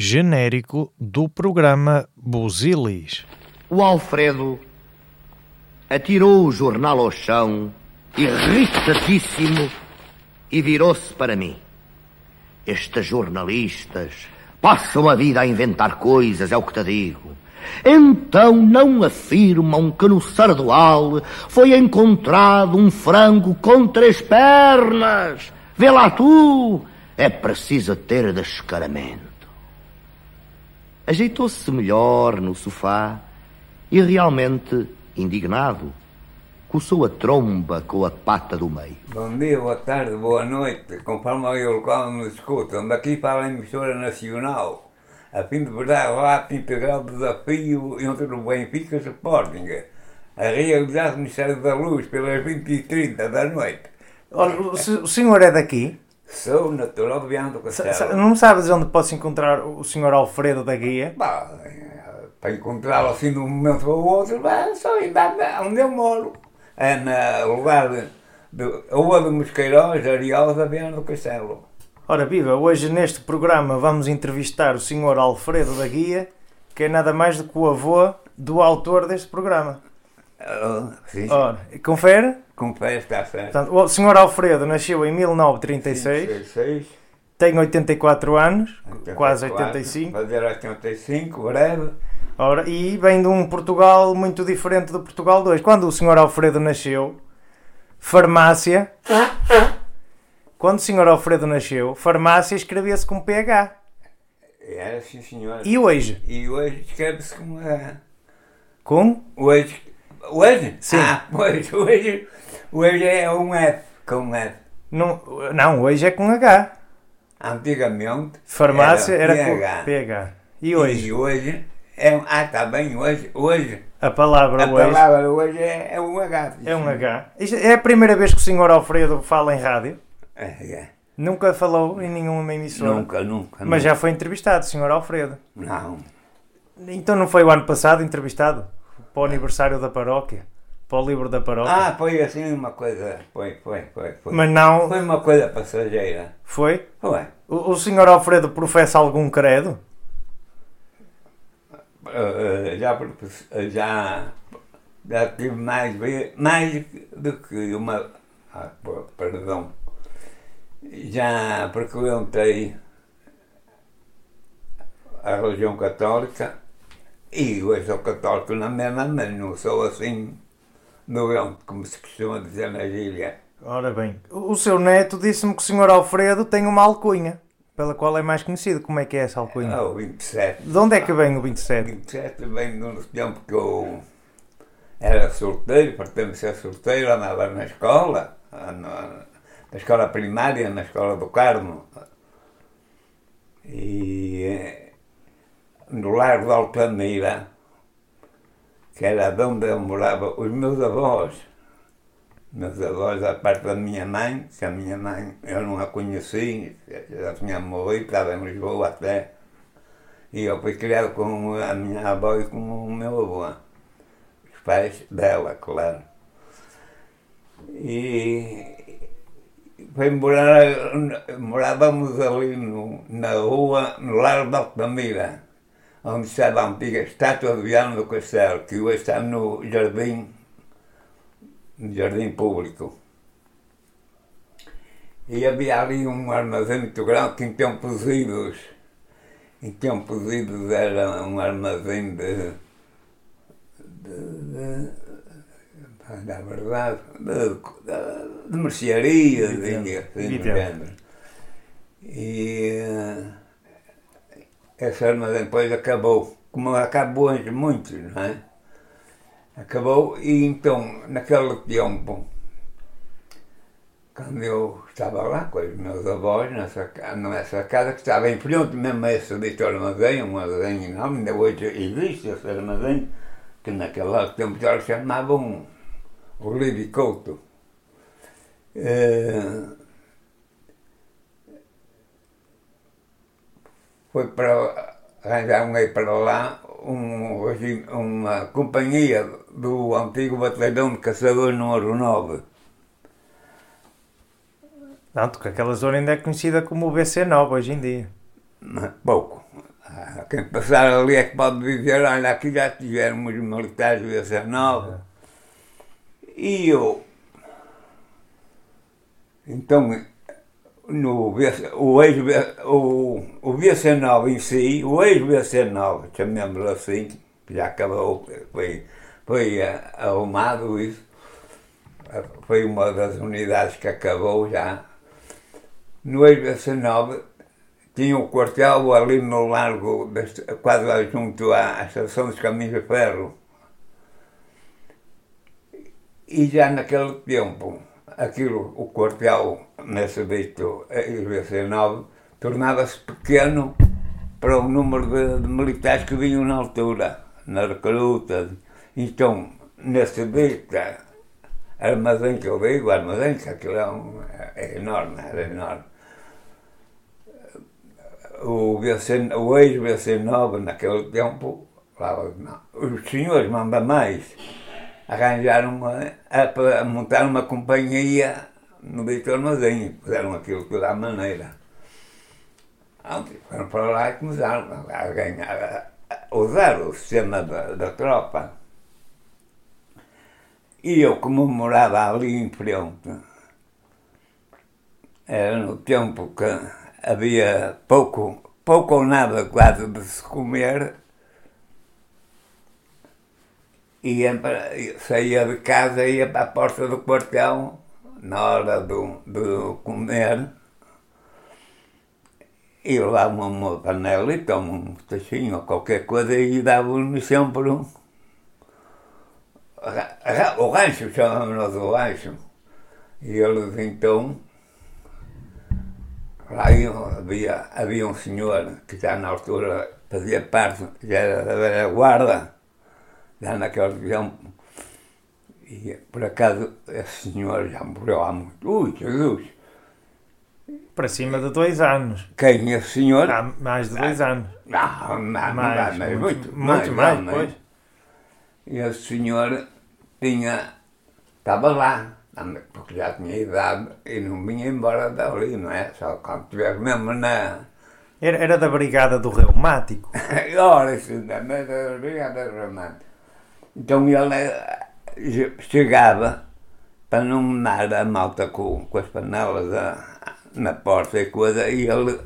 genérico do programa Busilis. O Alfredo atirou o jornal ao chão, irritadíssimo, e virou-se para mim. Estes jornalistas passam a vida a inventar coisas, é o que te digo. Então não afirmam que no Sardual foi encontrado um frango com três pernas. Vê lá tu, é preciso ter descaramento. Ajeitou-se melhor no sofá e realmente, indignado, coçou a tromba com a pata do meio. Bom dia, boa tarde, boa noite, conforme o local nos escutam, daqui para a emissora nacional, a fim de verdade relato integral do desafio entre o Benfica e o Sporting, a realizar o Ministério da Luz pelas 20 e 30 da noite. O, o senhor é daqui? Sou natural de Viana do Castelo. sa- Não sabes onde posso encontrar o senhor Alfredo da Guia? Bah, para encontrá-lo assim de um momento para o outro, bah, só ir onde eu moro. É no lugar de, Rua de Mosqueiróis, Ariosa, Viana do Castelo. Ora, viva, hoje neste programa vamos entrevistar o senhor Alfredo da Guia, que é nada mais do que o avô do autor deste programa. Ah, sim, Ora, confere? confesso, está certo. Portanto, o senhor Alfredo nasceu em 1936, 36, tem 84 anos, quase 84, 85, Fazer 85, breve. ora, e vem de um Portugal muito diferente do Portugal de hoje. Quando o senhor Alfredo nasceu, farmácia. Quando o senhor Alfredo nasceu, farmácia escrevia-se com PH. Era sim, senhor. E hoje? E hoje escreve-se com. ah, Com? hoje. Hoje? Sim. Ah, hoje, hoje. Hoje é um F. Com um F. Não, não, hoje é com H. Antigamente. Farmácia era, PH. com PH. E hoje? E hoje. É, um- ah, está bem, hoje. Hoje. A palavra A hoje palavra hoje é, é um H. é um H. Isto é a primeira vez que o senhor Alfredo fala em rádio. É, é. Nunca falou em nenhuma emissora. Nunca, nunca. Mas nunca. já foi entrevistado, senhor Alfredo. Não. Então não foi o ano passado entrevistado? Para o aniversário da paróquia? Para o livro da paróquia? Ah, foi assim uma coisa. Foi, foi, foi. foi. Mas não. Foi uma coisa passageira. Foi? Foi. O, o senhor Alfredo professa algum credo? Eh, já, profe- já, já tive mais, mais do que uma. Ah, perdão. Já frequentei a religião católica e hoje sou católico na mesma, mas não sou assim doente, como se costuma dizer na gíria. Ora bem, o o seu neto disse-me que o senhor Alfredo tem uma alcunha, pela qual é mais conhecido. Como é que é essa alcunha? Ah, o 27. De onde é que vem o 27? 27 vem do tempo que eu era solteiro, portanto, ser solteiro, andava na escola, na, na escola primária, na escola do Carmo. E eh, no Largo de Altamira, que era de onde eu morava, os meus avós, meus avós, a parte da minha mãe, que a minha mãe eu não a conheci, já tinha morrido, estava em Lisboa até. E eu fui criado com a minha avó e com o meu avô. Os pais dela, claro. E foi morar, morávamos ali no, na rua, no Largo da Altamira, a antiga estátua de Viana do Castelo, que hoje está no jardim, no jardim público. E havia ali um armazém muito grande que em tempos idos em tempos idos era um armazém de. de. de na verdade, de, de, de mercearia, de, Entendo, assim, do entendo. género. E. eh, esse armazém depois acabou, como acabou em muitos, não é? Acabou e então, naquele tempo, quando eu estava lá com os meus avós, nessa, nessa casa que estava em frente mesmo a esse dito armazém, um armazém enorme, ainda hoje existe esse armazém, que naquele tempo já chamavam o Lídio Couto. Eh, foi para arranjar um aí para lá um, regi- uma companhia do antigo batalhão de caçadores número 9. Tanto que aquela zona ainda é conhecida como o BC9 hoje em dia. Pouco. quem passar ali é que pode dizer, olha, aqui já tiveram os militares do 19. E eu. Então, no, o ex o, o VC9 em si, o ex-VC9, chamemos assim, já acabou, foi, foi uh, arrumado isso, foi uma das unidades que acabou já. No ex-VC9 tinha o quartel ali no largo, quase junto à estação dos caminhos de ferro. E já naquele tempo, aquilo, o quartel, nesse dito IBC9, tornava-se pequeno para o número de, de, militares que vinham na altura, na recruta. Então, nesse dito, armazém que eu digo, armazém, que aquilo é, um, é enorme, era enorme o, o ex-BC9 naquele tempo, falava, os senhores mandam mais, arranjaram uma, a, a montar uma companhia no Dito Armazém, fizeram aquilo tudo à maneira. Foram para lá e começaram a ganhar, a usar o sistema da, da tropa. E eu, como morava ali em frente, era no tempo que havia pouco, pouco ou nada quase de se comer, ia para, saía de casa e ia para a porta do quartel na hora do, do comer e levava uma panelita, um tachinho ou qualquer coisa e dava-nos sempre um. O rancho, chamamos-nos o rancho. E eles então Lá havia, havia um senhor que já na altura fazia parte, já era da guarda, já naquele tempo. E por acaso esse senhor já morreu há muito. Ui, Jesus! Para cima de dois anos. Quem? Esse senhor? Há mais de dois ah, anos. Não, não, mais, mas muito, muito mais, mais, mais pois. E esse senhor tinha. estava lá porque já tinha idade e não vinha embora dali, não é? Só quando estivesse mesmo na. Era, era da Brigada do Reumático. Ora, isso é da Brigada do Reumático. Então ele eh, chegava para não dar a malta com, com as panelas a, na porta e coisa, e ele,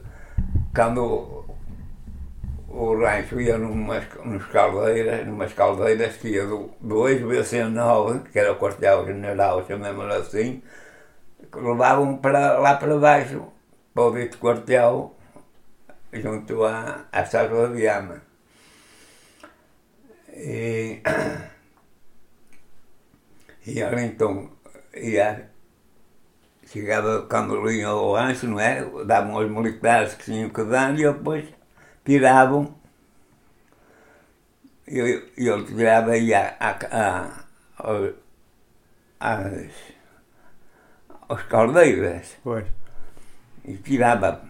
quando o rancho ia numas, numas caldeiras, numas caldeiras que ia do, do ex-BC9, que era o quartel-general, chamemos assim, levavam para, lá para baixo, para o quartel, junto à, à Sala de Viana. E, e ele então ia, chegava vinha ao rancho, não é? Davam aos militares que tinham que dar e depois tiravam, eu, eu tirava e a, a, a, as, as caldeiras. Pois. E tirava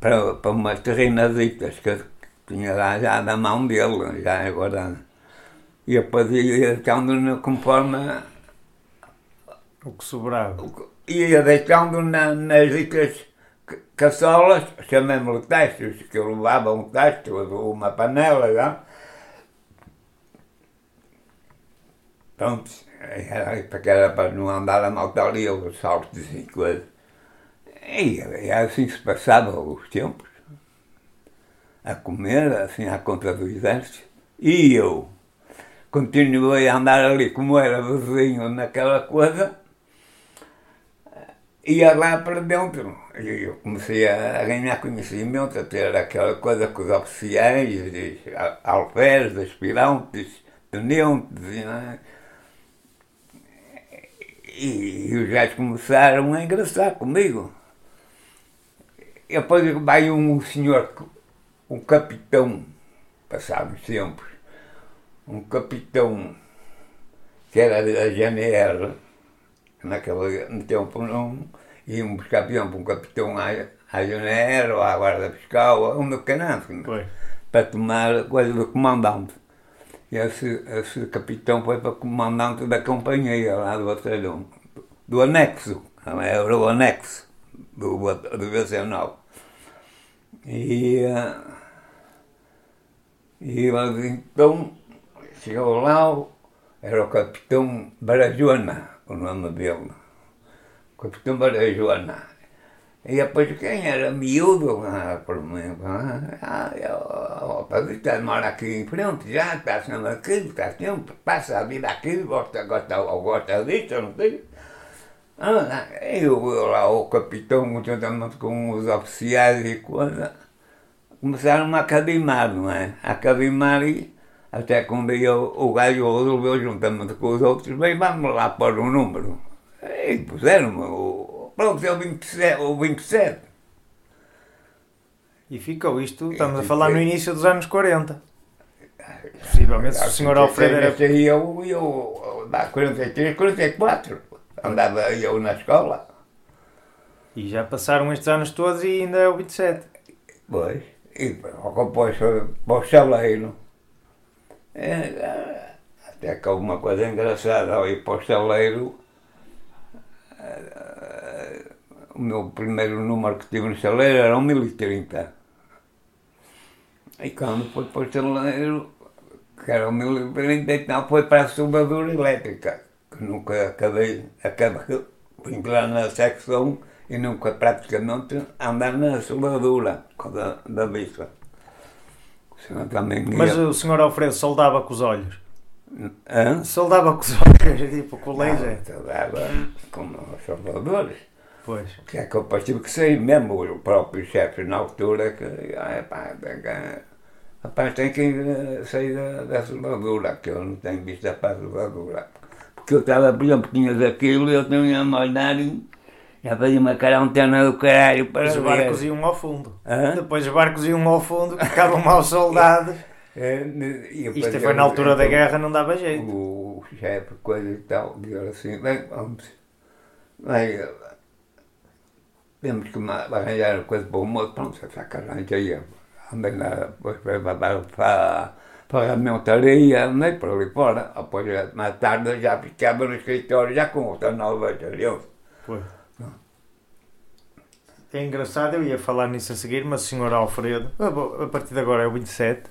para, para umas terrenaditas que tinha lá já na mão dele, já agora. E depois ia deixando conforme. O que sobrava. Ia deixando na, nas dicas caçolas, chamemos-lhe testes, que eu levava um teste, uma panela, já. Pronto, era, porque era para não andar a malta ali, os saltos e coisas. E, e assim se passava os tempos, a comer, assim, à conta do exército. E eu continuei a andar ali como era vizinho naquela coisa, ia lá para dentro. E eu comecei a ganhar conhecimento, a ter aquela coisa com os oficiais, alferes, aspirantes, tenentes, é? e, e os gajos começaram a engraçar comigo. E depois vai um senhor, um capitão, passados tempos, um capitão que era da GNR, naquele tempo não iam buscar, por exemplo, um capitão à, à Janeiro, ou à Guarda Fiscal, um do Canante, para tomar coisa do comandante. E esse, esse capitão foi para comandante da companhia lá do batalhão, do anexo, era o anexo do, do BC9. E, e então chegou lá, era o capitão Barajuana, o nome dele. O capitão Barajuana. E depois quem era miúdo, ah, por mim, ah, eu, para está mora aqui em frente, já está sendo aqui, está sempre, passa a vida aqui, gosta, gosta, gosta disso, não sei. Ah, eu, eu lá, o capitão, juntamente com os oficiais e coisa, começaram a academar, não é? A academar e até quando eu, o gajo resolveu, juntamente com os outros, bem, vamos lá pôr um número. E puseram o, pronto, é o 27. O 27. E ficou isto, estamos a falar no início dos anos 40. Possivelmente, se o senhor Alfredo era... Eu, eu, eu, 43, 44, andava eu na escola. E já passaram estes anos todos e ainda é o 27. Pois, e depois para o chaleiro. É, até que houve uma coisa engraçada ao ir para o chaleiro. O meu primeiro número que tive no chaleiro era um 1030. E quando foi para o chaleiro, que era o 1030, então foi para a soldadura elétrica, que nunca acabei, acabei vim lá na secção e nunca praticamente andar na soldadura da, da ia... Mas o senhor Alfredo soldava com os olhos? Hã? Soldava com os olhos, tipo colégio? Soldava com os soldadores. Pois. Que é que eu tive que sair mesmo, o próprio chefe na altura, que, ah, pá, tem que, rapaz, tem que eh, sair da, da soldadura, que eu não tenho vista para a soldadura. Porque eu estava, por exemplo, tinhas aquilo e eu tinha a olhar e já fazia uma cara antena do caralho para Os ver. barcos iam ao fundo. Hã? Depois os barcos iam ao fundo, ficavam maus soldados. É, depois Isto foi na altura da guerra, não dava jeito. O chefe, coisa e tal, dizia assim, bem, vamos, bem, temos que arranjar coisa para o moço, pronto, já que arranjei, andei lá, depois para, para, para a montaria, andei por ali fora, depois mais tarde já ficava no escritório, já com outra nova batalhão. Pois. É engraçado, eu ia falar nisso a seguir, mas o senhor Alfredo, a partir de agora é o 27,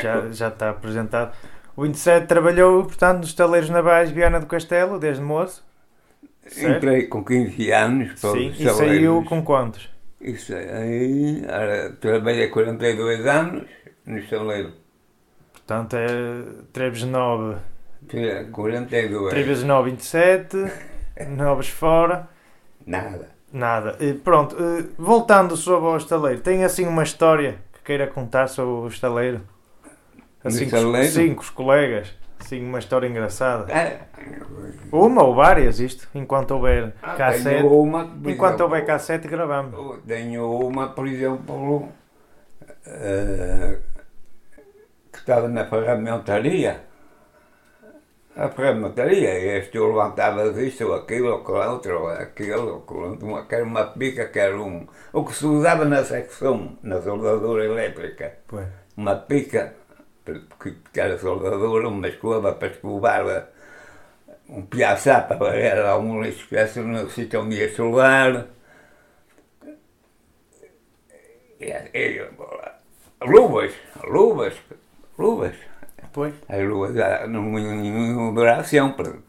já, já está apresentado. O 27 trabalhou, portanto, nos taleiros navais Viana do Castelo, desde moço. Certo? Entrei com 15 anos para Sim, os e saiu com quantos? Isso aí, era, trabalhei 42 anos no estaleiro. Portanto, é 3 vezes 9, 42. 3 vezes 9, 27, 9 fora. Nada. Nada. E pronto, eh, voltando sobre o estaleiro, tem assim uma história que queira contar sobre o estaleiro? Assim, estaleiro? Sim, com os colegas. Assim, uma história engraçada. É, Uma ou várias, isto, enquanto houver Ah, cassete. uma, Enquanto exemplo, houver cassete, gravamos. Tenho uma, por exemplo, que estava na ferramentaria. A ferramentaria, este eu levantava isto, aquilo, aquilo, outro, aquilo, aquilo, uma, que era uma pica, que era um. O que se usava na secção, na soldadura elétrica. Pois. uma pica, porque era soldadura, uma escova para escovar um piaçá para varrer algum lixo que tivesse no sítio onde ia soldar. E, e, luvas, luvas, luvas. Pois. As luvas ah, não iam durar sempre.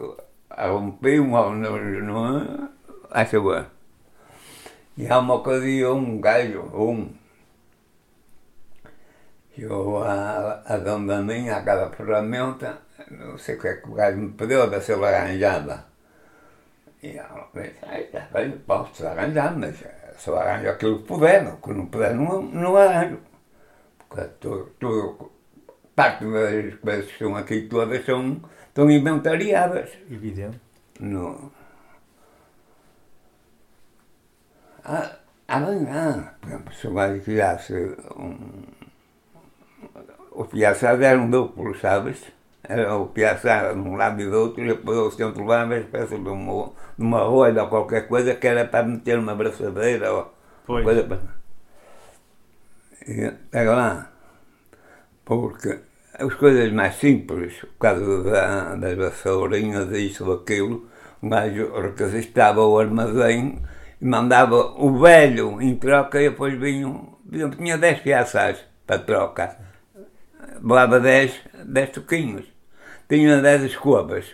Rompiam no, no, a chuva. E há uma ocasião, um gajo, um, chegou a, a dona minha, aquela ferramenta, não sei o que é que o gajo me pediu, a ver se ele arranjava. E ela disse, "Ai, está bem, posso arranjar, mas só arranjo aquilo que puder, o que não puder não, não arranjo. Porque tudo, tudo, parte das coisas que estão aqui todas são, estão inventariadas. Evidente. No... Ah, amanhã, por exemplo, se gajo fizesse um. O piaçado era um duplo, sabes? Era o piaçado de um lado e do outro, e depois o centro lá, uma espécie de uma, de uma rolha ou qualquer coisa que era para meter uma braçadeira ou Pois. coisa para. E pega lá, porque as coisas mais simples, por causa da, das vassourinhas, isso ou aquilo, o gajo requisitava o armazém e mandava o velho em troca e depois vinham exemplo, tinha 10 piaças para troca. Levava 10, 10 toquinhos. Tinha 10 escovas.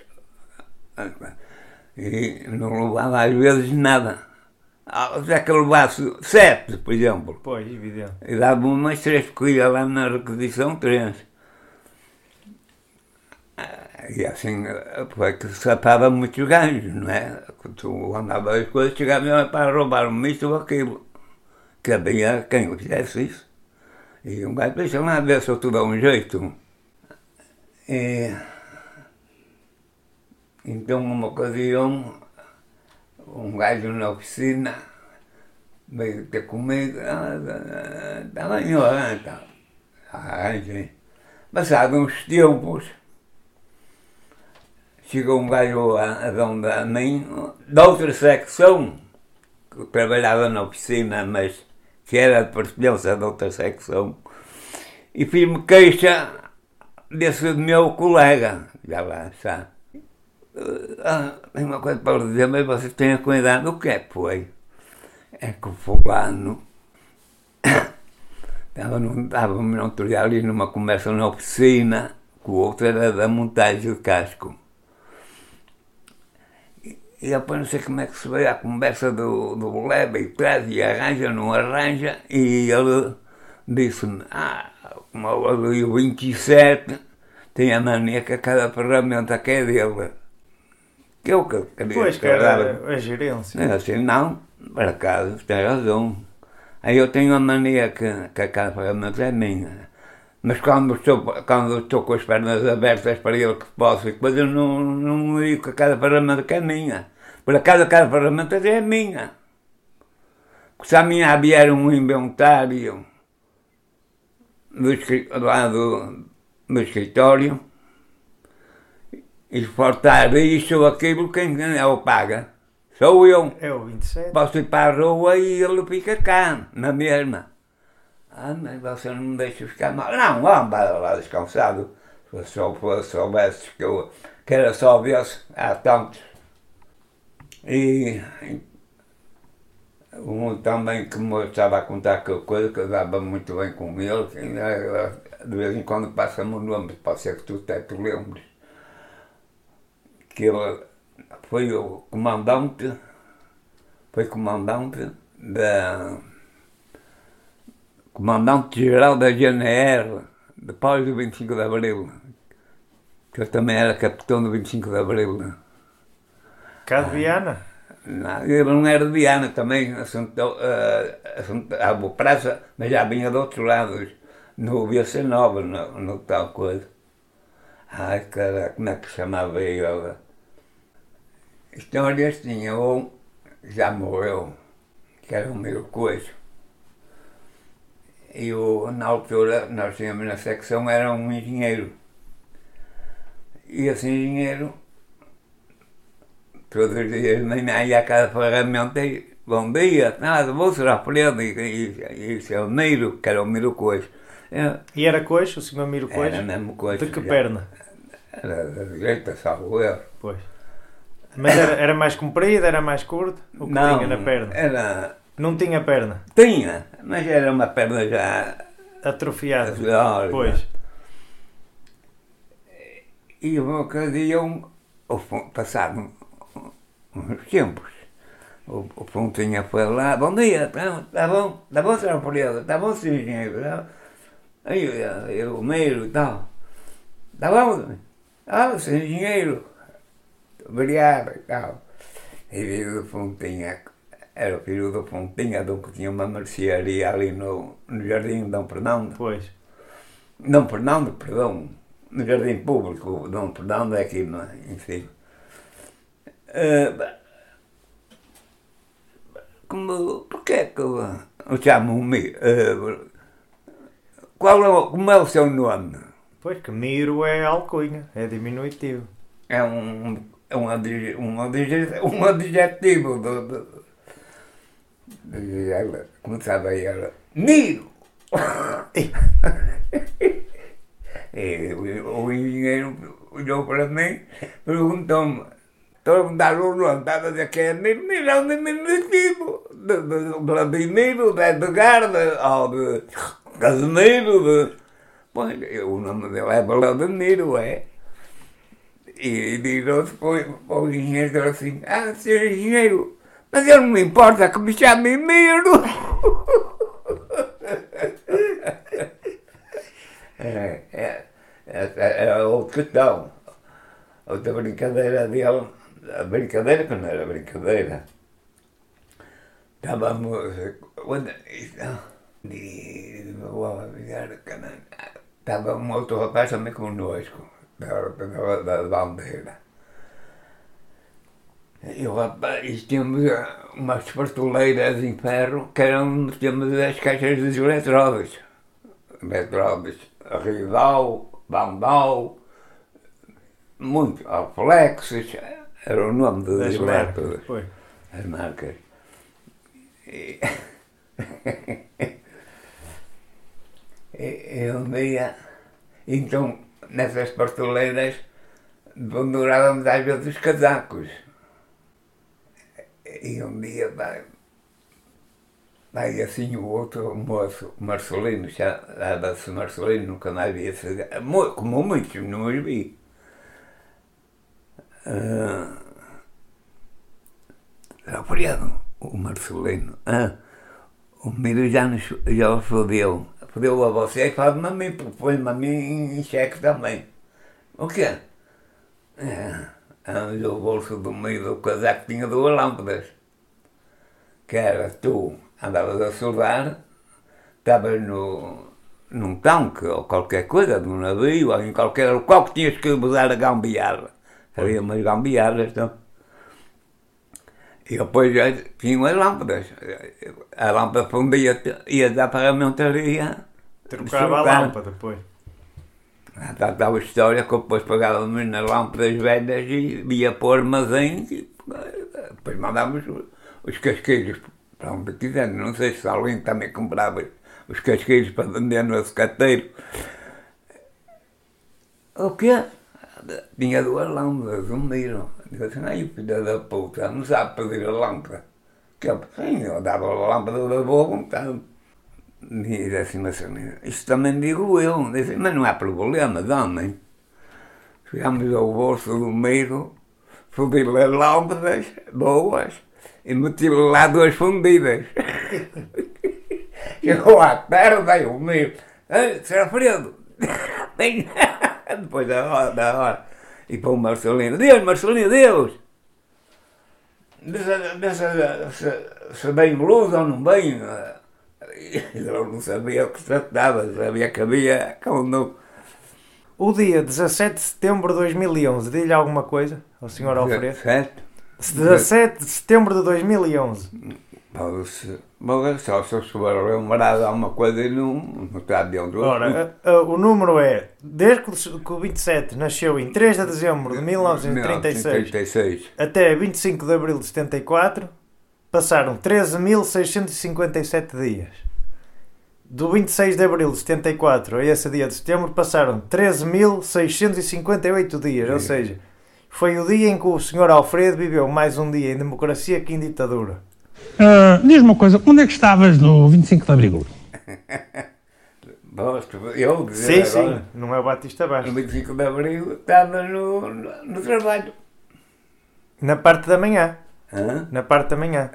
E não levava às vezes nada. Ah, Já que eu levasse 7, por exemplo. Pois, evidente. E dava umas três corridas lá na requisição, três. E assim foi que se sapava muitos gajos, não é? Quando tu andava as coisas, chegava para roubar-me isto ou aquilo. Que havia quem fizesse isso. E um gajo, deixa lá ver se eu te dou um jeito. E, então, uma ocasião, um gajo na oficina veio ter comigo, bem, ó, tá. Arranjei. Passado uns tempos, chegou um gajo a, a mim, da outra secção, que trabalhava na oficina, mas que era de pertença da outra secção, e fiz-me queixa desse meu colega, já lá está. Ah, tem uma coisa para dizer, mas vocês tenham cuidado. O que é que foi? É que o fulano estava num, estava num ali numa conversa na oficina, que o outro era da montagem de casco. E, depois não sei como é que se veio a conversa do, do leva e traz e arranja, não arranja, e ele disse-me, ah, como eu li o 27, tem a mania que cada ferramenta que é dele. Que eu que queria Pois, que era a gerência. eu assim, não, por acaso, tem razão. Aí eu tenho a mania que, que cada ferramenta é minha. Mas quando estou, quando estou com as pernas abertas para ele que posso, e depois eu não, não digo que cada ferramenta que é minha. Por acaso cada ferramenta é minha. Porque se a minha vier um inventário do, lá do, do escritório, e se faltar isto ou aquilo, quem é o paga? Sou eu. É o 27. Posso ir para a rua e ele fica cá, na mesma. Ah, mas você não me deixa ficar mal. Não, vamos para lá descansado. Se fosse, soubesse que, eu, que era só vez, há tantos. E um também que me estava a contar que coisa que eu dava muito bem com ele, ainda, de vez em quando passa-me o nome, pode ser que tu até te lembres. Que ele foi o comandante, foi comandante da comandante-geral da GNR, depois do 25 de Abril, que eu também era capitão do 25 de Abril. Cá de Viana. Não, ele não era de Viana também, assuntou, uh, assuntava praça, mas já vinha de outros lados, no BC Nova, no, no tal coisa. Ai, cara, como é que chamava ele? Histórias tinha um, já morreu, que era o meu coisa. E o, na altura, nós tínhamos na secção, era um engenheiro. E esse engenheiro todos os dias de manhã ia a cada ferramenta e bom dia, nada, vou ser Alfredo e, e, e seu Miro, que era o Miro Cois. É, E era coxo, o senhor Miro Era a Coxo? De que já. perna? Era da direita, salvo eu. Pois. Mas era, era mais comprido, era mais curto? O que tinha na perna? Era. Não tinha perna. Tinha, mas era uma perna já. Atrofiado. já- Pois. E uma ocasião, o Fon- passaram uns tempos. O, o Pontinha foi lá, bom dia, tá, bom, tá bom, senhor Polícia, tá bom, senhor engenheiro, tá? Aí eu, eu, o meio e tal, tá bom, ah, senhor engenheiro, obrigado e tal. E veio do Pontinha, era o filho do Pontinha, do que tinha uma mercearia ali no, no Jardim Dom Fernando. Pois. Dom Fernando, perdão, no Jardim Público, Dom Fernando é aqui, é? enfim. Ba- como, porquê é que eu, chamo-me? eh, qual é, o- como é o seu nome? Pois, que Miro é alcunha, é diminutivo. É um, é um, adje- um, adje- um adjetivo do, do, de ela, começava ela, Miro! E o, o engenheiro olhou para mim, perguntou-me, Todo mundo dá o nome, estava a dizer que é é um diminutivo. De, de, de Vladimiro, de Edgar, de, ou de Casimiro, de... Bom, o nome dele é Vladimiro, é? E virou-se para o engenheiro e assim, ah, senhor engenheiro, mas eu não me importa que me chamem Miro. É, é, é, é outra questão. Outra brincadeira dele, a brincadeira que não era brincadeira. Estávamos. Quando, estava um outro rapaz também connosco, da, da, bandeira. E o rapaz, tínhamos umas fartuleiras em ferro que eram, tínhamos as caixas dos eletródos. Eletródos, Ridal, Bandal, muito, Alflexes, era o nome Das eletródos Pois. as marcas. E, um dia, então, nessas pastoleiras, pendurávamos às vezes os casacos. E um dia vai, vai assim o outro moço, Marcelino, chamava-se Marcelino, nunca mais vi esse, como muitos, não os vi. Ah, Alfredo, o Marcelino, ah, o Miro já, nos, já o fodeu. Fodeu a você e faz-me a mim, porque põe-me a mim em xeque também. O quê? É, arranjou o bolso do meio do casaco tinha duas lâmpadas. Que era tu, andavas a soldar, estavas no, num tanque ou qualquer coisa, num navio, ou em qualquer local que tinhas que usar a gambiarra. Havia umas gambiarras, então. E depois já tinham as lâmpadas. A lâmpada fundia, ia dar para a montaria. Trocava a lâmpada depois. Ah, tá- Estava a história que eu depois pagávamos nas lâmpadas velhas e ia para o armazém e depois mandávamos os casquilhos para onde quiser. Não sei se alguém também comprava os casquilhos para vender no açucateiro. O quê? Tinha duas lâmpadas, um miro. Eu disse, ai filha da puta, não sabe pedir a lâmpada. Que eu, sim, eu dava a lâmpada da boa vontade. E disse assim, mas isso também digo eu. Disse, mas não há problema, dá-me. Chegámos ao bolso do meio, fudi-lhe as lâmpadas boas e meti-lhe lá duas fundidas. Chegou à tarde, aí o meio, "Ei, Sr. Alfredo, vem." Depois da hora, da hora. E para o Marcelino, Deus, Marcelino, Deus! Dessa, se, se bem luz ou não bem, eu não sabia o que se tratava, sabia que havia quando O dia 17 de setembro de 2011, diz-lhe alguma coisa ao Sr. Alfredo? Certo? 17 de setembro de 2011. Mas só se lembrar de alguma coisa e não, não está dentro. Ora, a- a- o número é, desde que o- que o 27 nasceu em 3 de dezembro de 1936 1936. até 25 de abril de 74, passaram 13.657 dias. Do 26 de abril de 74 a esse dia de setembro passaram 13.658 dias, ou Sim. seja, foi o dia em que o Sr. Alfredo viveu mais um dia em democracia que em ditadura. Ah, Diz-me uma coisa, onde é que estavas no 25 de Abril? Eu dizer Sim, agora, sim, não é o Batista no Bastos. 25 de Abril estava no, no, no trabalho. Na parte da manhã, Hã? na parte da manhã.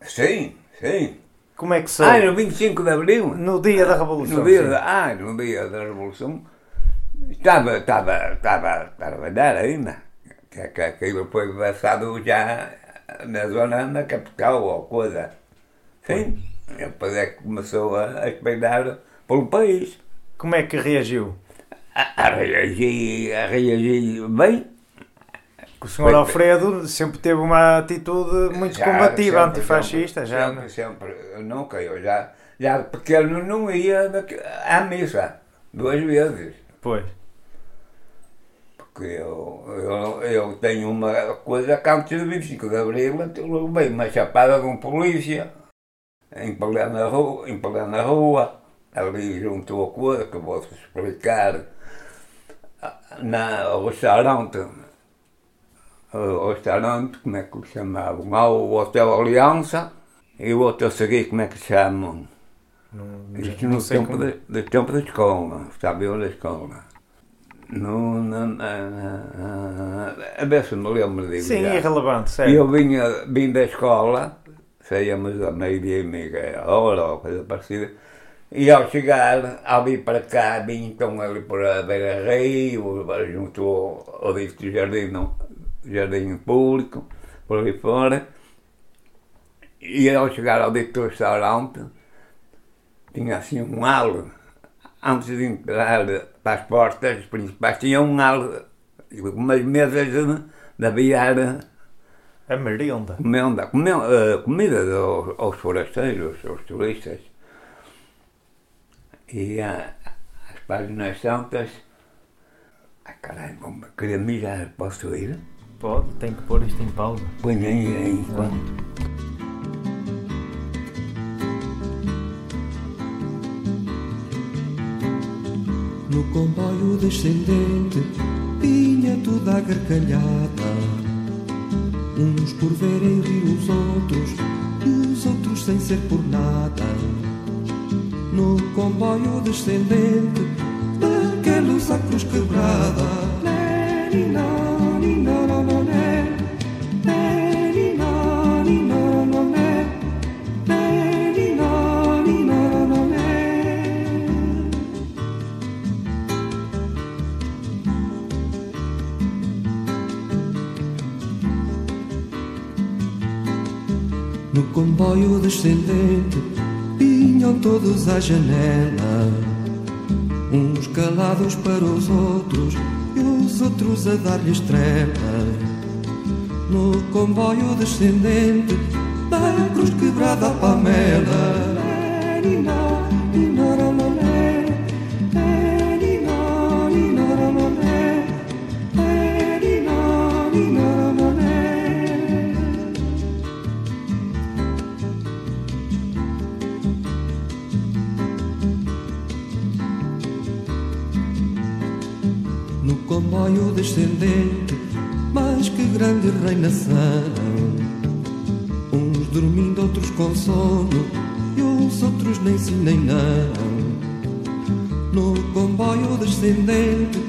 Sim, sim. Como é que Ah, sou? no 25 de Abril? No dia da Revolução. No dia sim. da, ah, no dia da Revolução, estava, estava, estava a trabalhar ainda, que, que aquilo foi passado já na zona, na capital ou coisa. Sim, depois é que começou a, a espalhar pelo país. Como é que reagiu? A, a reagir, a reagir bem. O Sr. Alfredo sempre teve uma atitude muito Já, combativa, sempre, antifascista, sempre, já. Sempre, sempre, eu nunca, eu já, já de pequeno não ia à missa, duas vezes. Pois. Porque eu, eu, eu tenho uma coisa que antes do 25 de Abril eu levei uma chapada de um polícia em Pelé na rua, em Pelé na rua ali junto à coisa que vou-te explicar na, ao restaurante o restaurante, como é que lhe chamavam? Há o Hotel Aliança e o outro a seguir, como é que chamam? Isto no tempo, como- de, do tempo da escola, eu na escola. No, na, na, na, a se me lembro disso. Sim, irrelevante, E sério. eu vinha, vim da escola, saíamos a meio-dia e meia hora ou coisa parecida, e ao chegar, ao vir para cá, vim então ali por a beira rio, junto ao, ao dito jardim, não, jardim público, por ali fora, e ao chegar ao dito restaurante, tinha assim um halo, antes de entrar para as portas principais, tinha um halo, umas mesas de, de aviar A merenda. comenda, comenda, eh, comida aos, aos forasteiros, aos turistas. E ah, as páginas santas. Ai caralho, vamos querer mirar, posso ir? Pode, tem que pôr isto em pausa. Põe aí, enquanto. No comboio descendente vinha toda a gargalhada. Uns por verem rir os outros E os outros sem ser por nada. No comboio descendente Daqueles a cruz quebrada Né, descendente vinham todos à janela, uns calados para os outros e os outros a dar-lhes trela. No comboio descendente da cruz quebrada a Pamela. Descendente, mais que grande reinação. Uns dormindo, outros com sono, e os outros nem sim nem não. No comboio descendente,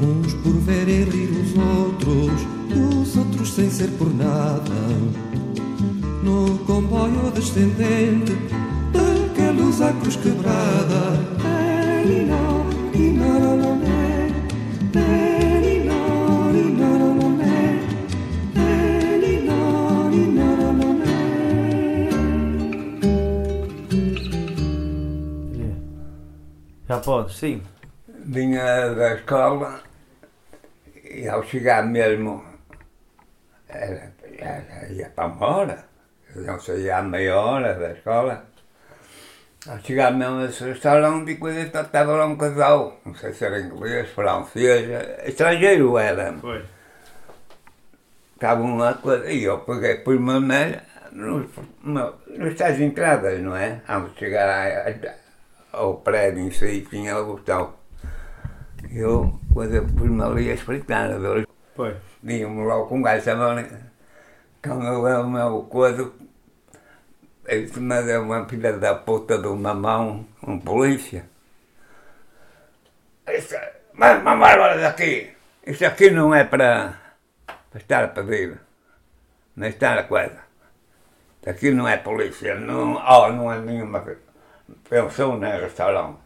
Uns por verem rir os outros E os outros sem ser por nada. No comboio descendente Daqueles a cruz quebrada. Já pode, sim. Vinha da escola e ao chegar mesmo era, era, ia para uma hora. Eu não saía à meia hora da escola. Ao chegar mesmo nesse restaurante coisa, estava lá um casal, não sei se era inglês, francês, estrangeiro era. Foi. Estavam lá coisa, e eu peguei por maneira nos, no- nos tais entradas, não é? Antes de chegar ao prédio em si, tinha o botão. Eu, coisa, pus-me ali a espreitar. Vinha-me logo com um gajo também, com o o meu coisa, ele me deu uma filha da puta de uma mão, um polícia. Isso, mas vamos embora daqui. Isso aqui não é para, para estar a pedir, nem estar a coisa. Isso aqui não é polícia, não, oh, não é nenhuma pensão nem restaurante.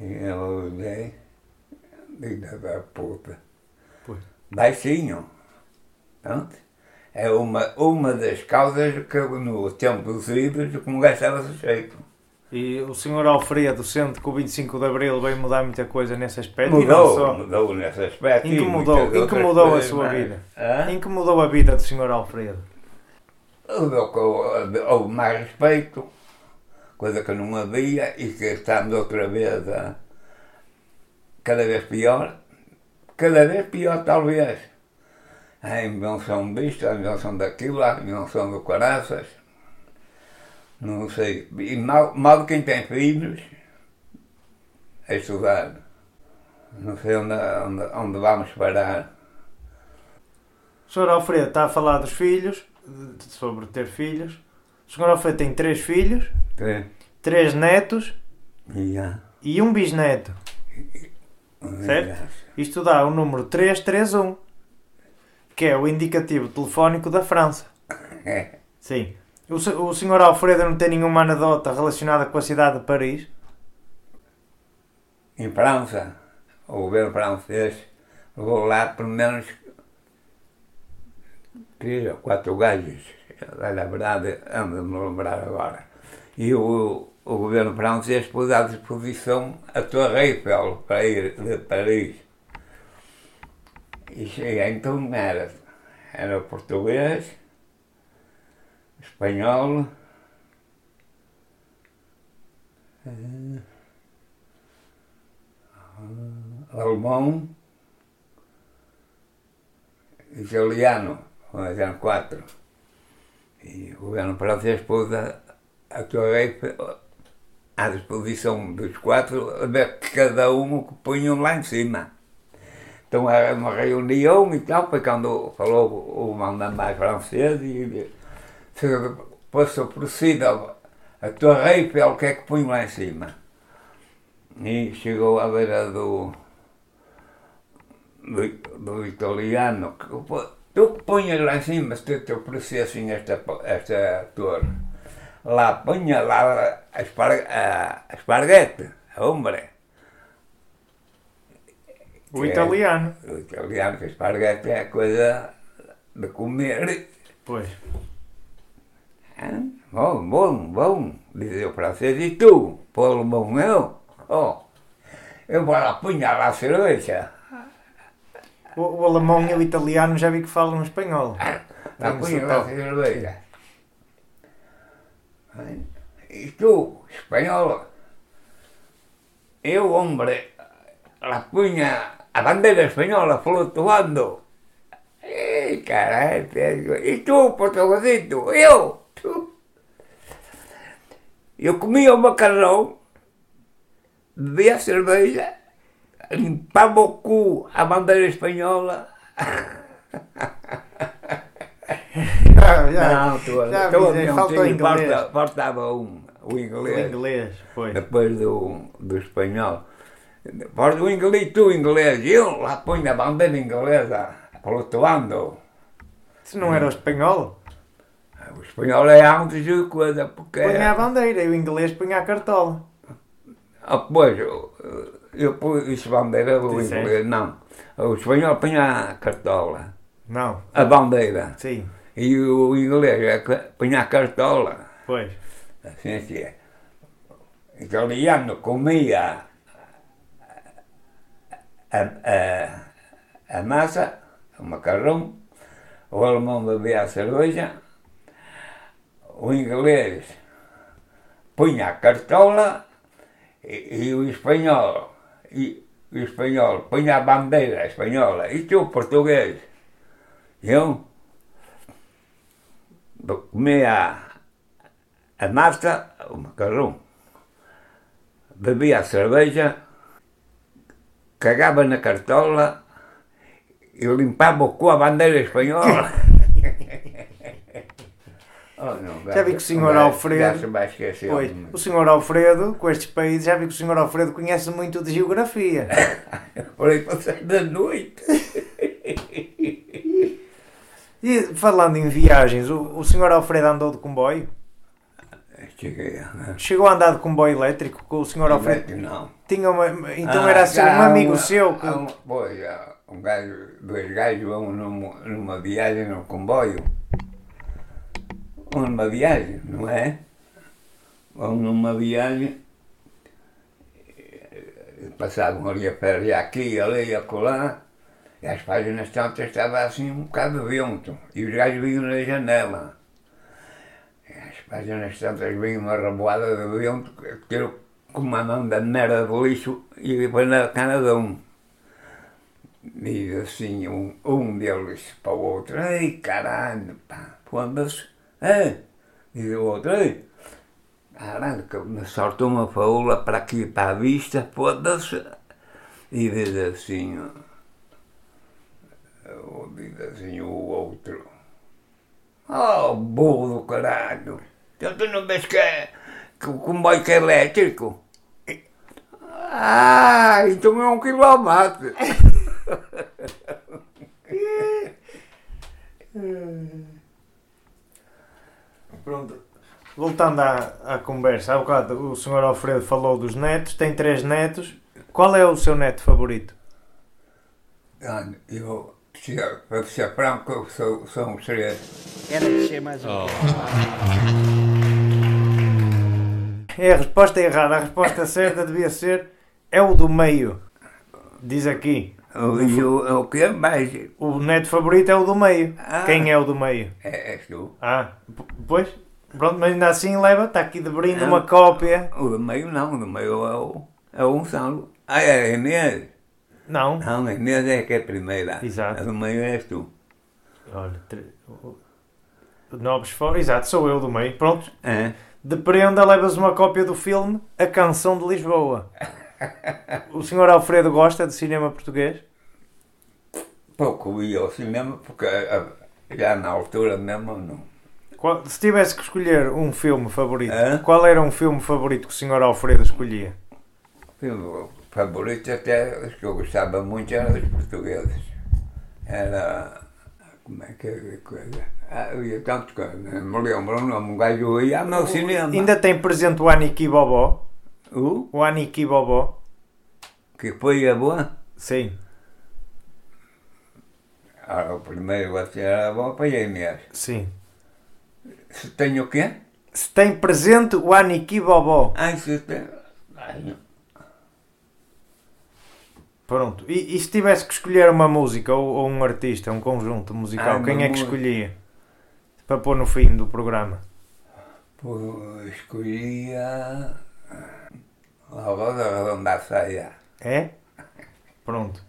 E eu olhei, filha da puta Pois. baixinho. Pronto. É uma, uma das causas que no tempo dos livros, como gastava sujeito. E o senhor Alfredo sente que o 25 de Abril veio mudar muita coisa nesse aspecto? Mudou, só. mudou nesse aspecto. e Incomodou, muitas outras incomodou a coisas sua mais. vida. Hã? Incomodou a vida do senhor Alfredo. Mudou que houve mais respeito, coisa que não havia e que estamos outra vez a cada vez pior. Cada vez pior, talvez. A invenção disto, a invenção daquilo, a invenção do caraças. Não sei. E mal, mal quem tem filhos é estudar. Não sei onde, onde, onde vamos parar. O senhor Alfredo está a falar dos filhos, sobre ter filhos. O senhor Alfredo tem três filhos, Sim. três netos já. e um bisneto. Certo? Isto dá o número 331, que é o indicativo telefónico da França. É. Sim. O, o senhor Alfredo não tem nenhuma anedota relacionada com a cidade de Paris? Em França, o governo francês levou lá pelo menos três ou quatro gajos. Na verdade, ando a me lembrar agora. E o, o governo francês pôs à disposição a Torre Eiffel para ir de Paris. E chega, então era, era português, espanhol, alemão, italiano, eram quatro. E o governo francês pôs a, a Torre Eiffel à disposição dos quatro, que cada um que punham lá em cima. Então era uma reunião e tal, foi quando falou o mandamás francês e se fosse oferecida a Torre Eiffel, o que é que punham lá em cima? E chegou à beira do, do, do italiano, tu que punhas lá em cima se te oferecessem esta, esta torre. Lá punha lá a, espar, a, a esparguete, a hombre. O Que é- italiano. O italiano, que a esparguete é coisa de comer. Pois. Ah, Bom, bom, bom, dizia o francês, e tu, Paulo bom eu? Oh, eu vou lá punhar lá a cerveja. O, o alemão e o italiano já vi que falam espanhol. Lá Tem punha lá a cerveja. Ai, E tu, espanhol, eu, hombre, la punha a bandeira espanhola flutuando. Ei, caralho, e tu, portuguesito, eu, tu. Eu comia o macarrão, bebia a cerveja, limpava o cu à bandeira espanhola. Já, Não, tu, já avisei, não faltou tinha, inglês. falta- faltava um, o O inglês, inglês, pois. depois do, do espanhol. Depois do inglês, tu inglês, eu lá ponho a bandeira inglesa flutuando. Se não era o espanhol, O espanhol é antes de coisa, porque... punha a bandeira e o inglês punha a cartola. Ah, pois, eu, eu pus bandeira, o inglês não. O espanhol punha a cartola, Não, a bandeira. sim, E o inglês é punha a cartola. pois. Assim é que é. O italiano comia a, a, a massa, o macarrão, o alemão bebia a cerveja, o inglês punha a cartola e, e o espanhol, e, o espanhol punha a bandeira espanhola e tu, português. Eu comia a massa, o macarrão, bebia a cerveja, cagava na cartola e limpava cu a bandeira espanhola. Oh, não, Já vi que o senhor Alfredo- se. Pois, o senhor Alfredo, com estes países, já vi que o senhor Alfredo conhece muito de geografia. Aí passei da noite. E falando em viagens, o, o senhor Alfredo andou de comboio? Cheguei. né? Chegou a andar de comboio elétrico com o senhor Alfredo? Não. Tinha uma, então Ah, era assim, um amigo uma- seu que... há um- Pois, um gajo, dois gajos vão numa, numa viagem no comboio. Vão numa viagem, não é? vão numa viagem, eh, passavam ali a pé aqui, ali, acolá, e as páginas tantas estava assim um bocado vento, e os gajos vinham na janela. E as páginas tantas vinham uma reboada de vento, que tirou com uma mão da merda de lixo e depois na cana de um. E assim, um, um deles para o outro, ei caralho, pá, foda-se, é? E o outro, ei, caralho, que me soltou uma faula para aqui, para a vista, foda-se. E diz assim, diz assim o outro, oh, burro do caralho, então tu não vês que, é- que o comboio que é elétrico? Ah, então é um quilômetro. Pronto. Voltando à, à conversa, há bocado o Sr. Alfredo falou dos netos, tem três netos. Qual é o seu neto favorito? Olha, eu, para ser franco, eu sou, sou um três. Era mais um É a resposta errada. A resposta certa devia ser é o do meio. Diz aqui. E o, o que é mais? O neto favorito é o do meio. Ah. Quem é o do meio? É, és tu. Ah, pois. Pronto, mas ainda assim leva, está aqui de brinde Ah. uma cópia. O do meio não, o do meio é o, é o Gonçalo. Ah, é a Inês. Não. Não, a Inês é que é a primeira. Exato. A do meio és tu. Olha, tre- Nobres fora. Exato, sou eu do meio. Pronto. É. De prenda levas uma cópia do filme A Canção de Lisboa. O senhor Alfredo gosta de cinema português? Pouco ia ao cinema, porque ah, já na altura mesmo não. Qual- se tivesse que escolher um filme favorito, Hã? qual era um filme favorito que o senhor Alfredo escolhia? O favorito até, os que eu gostava muito eram os portugueses. Era. Como é que é a coisa? Ah, havia tanto que não me lembro o nome. Um gajo ia ao meu cinema. Ainda tem presente o Aniki Bobó? O O Aniki Bobó? que foi a boa? Sim. Ah, o primeiro a ser a boa foi a Inês. Sim. Se tenho o quê? Se tem presente o Aniki Bobó. Ai, se tem. Ai, Pronto. E, e se tivesse que escolher uma música ou, ou um artista, um conjunto musical, Ah, quem é que escolhia? Para pôr no fim do programa. pô, escolhia. A roda redonda a saia. É? Pronto.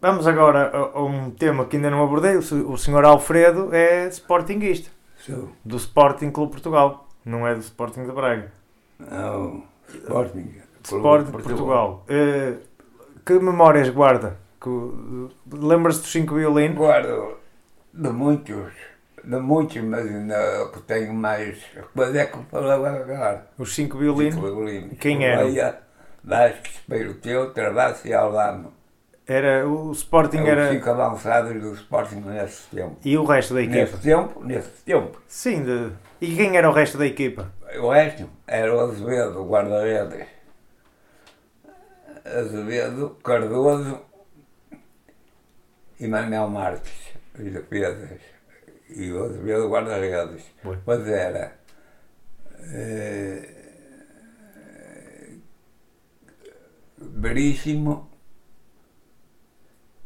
Vamos agora a, a um tema que ainda não abordei. O, se- o senhor Alfredo é sportinguista. Sou. Do Sporting Clube Portugal. Não é do Sporting de Braga. Não, Sporting. Sporting Portugal. Eh, que memórias guarda? Lembra-se dos cinco violinos? Guardo de muitos, de muitos, mas ainda que tenho mais. Depois é que eu falava agora. Os cinco violinos? Violinos. Quem era? Leia, Vasques, Peiroteu, Travasso e Albano. Era, o Sporting Os era. cinco avançados do Sporting nesse tempo. E o resto da equipa? Nesse tempo, nesse tempo. Sim, de... e quem era o resto da equipa? O resto era o Azevedo, o guarda-redes. Azevedo, Cardoso e Manuel Marques, os defesas. E o Azevedo, guarda-redes. Pois era. eh, Veríssimo.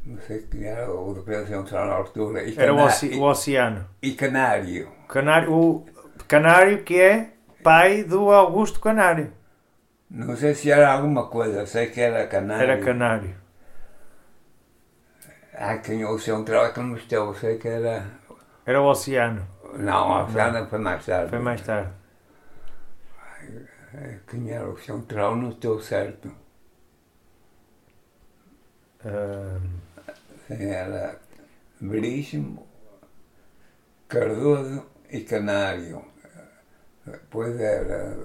Não sei quem era o defesa central na altura. E, Era o, Cana- Oci- o Oceano. e Canário. Canário, o Canário que é pai do Augusto Canário. Não sei se era alguma coisa, sei que era Canário. Era Canário. Ah, quem o central é que não estou, sei que era. Era o Oceano. Não, a Fernanda foi mais tarde. Foi mais tarde. Quem era o central não estou certo. Ahm, Quem era Veríssimo, Cardoso e Canário. Depois era.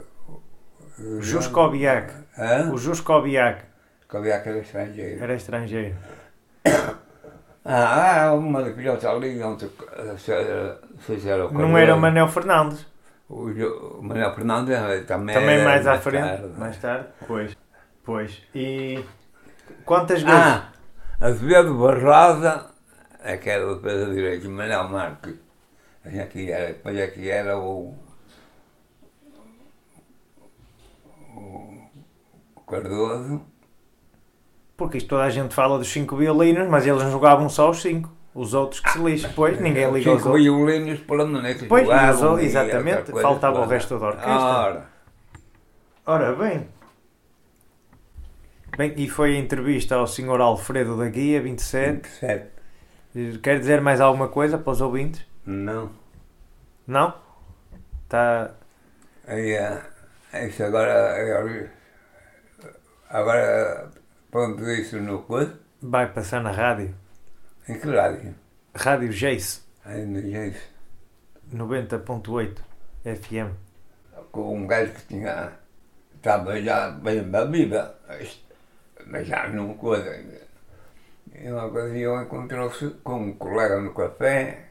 O Juscobiac. Hã? O Juscobiac Juscobiac era estrangeiro. era estrangeiro. Ah, uma de pilota ali onde eh, se- fizeram o Não era o Manel Fernandes. O, Manuel Fernandes eh, também, Também mais à frente. tarde. Mais tarde. Pois. Pois. E quantas vezes? Ah, Azevedo Barrosa, é que era o defesa direito, Manuel Marques. Aqui era, depois aqui era o. o Cardoso, Porque isto toda a gente fala dos cinco violinos, mas eles não jogavam só os cinco. Os outros que se lixam. Pois, ninguém liga aos cinco outros. violinos por onde é que Pois, jogavam exatamente, faltava o resto da orquestra. Ora, Ora bem. Bem, e foi a entrevista ao Sr. Alfredo da Guia, 27. certo. Quer dizer mais alguma coisa para os ouvintes? Não. Não? Tá. Aí, eh, isso agora, agora, ponto isso no coisa, Vai passar na rádio. em que rádio? Rádio Jace, Aí no jeito. 90.8 FM. com um gajo que tinha. Estava já bem bebida, mas já não coisa. E uma ocasião encontrou-se com um colega no café.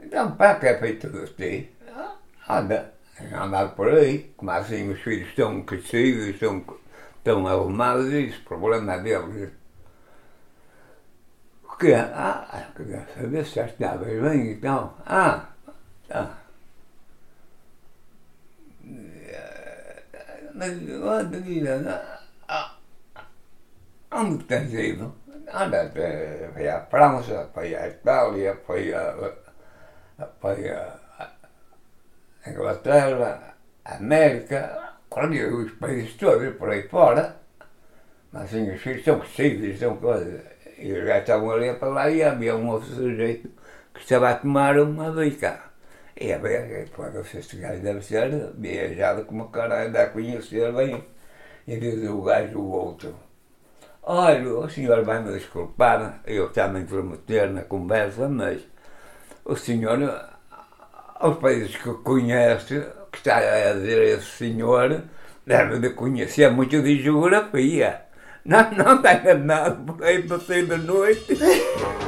Então, pá, que é feito de? "Ah, Anda, andar por aí, como assim os filhos estão crescidos, estão, estão arrumados, esse problema é deles. O quê? Ah, queria saber se já estavas bem e tal. Ah, tá. Mas onde diga, ah, onde tens ido? Anda, até foi à França, foi à Itália, foi a, foi a Inglaterra, América, olha, os países todos por aí fora. Mas assim, os filhos são crescidos, são coisas. E já estavam ali para lá e havia um outro sujeito que estava a tomar uma bica. E a ver, pô, este gajo deve ser viajado como caralho, dá a conhecer bem. E diz o gajo o outro. Olha, o senhor vai me desculpar, eu também vou meter na conversa, mas o senhor, aos países que conhece, que está a dizer esse senhor, deve de conhecer muito de geografia. Não, não tenha nada por aí para sair da noite.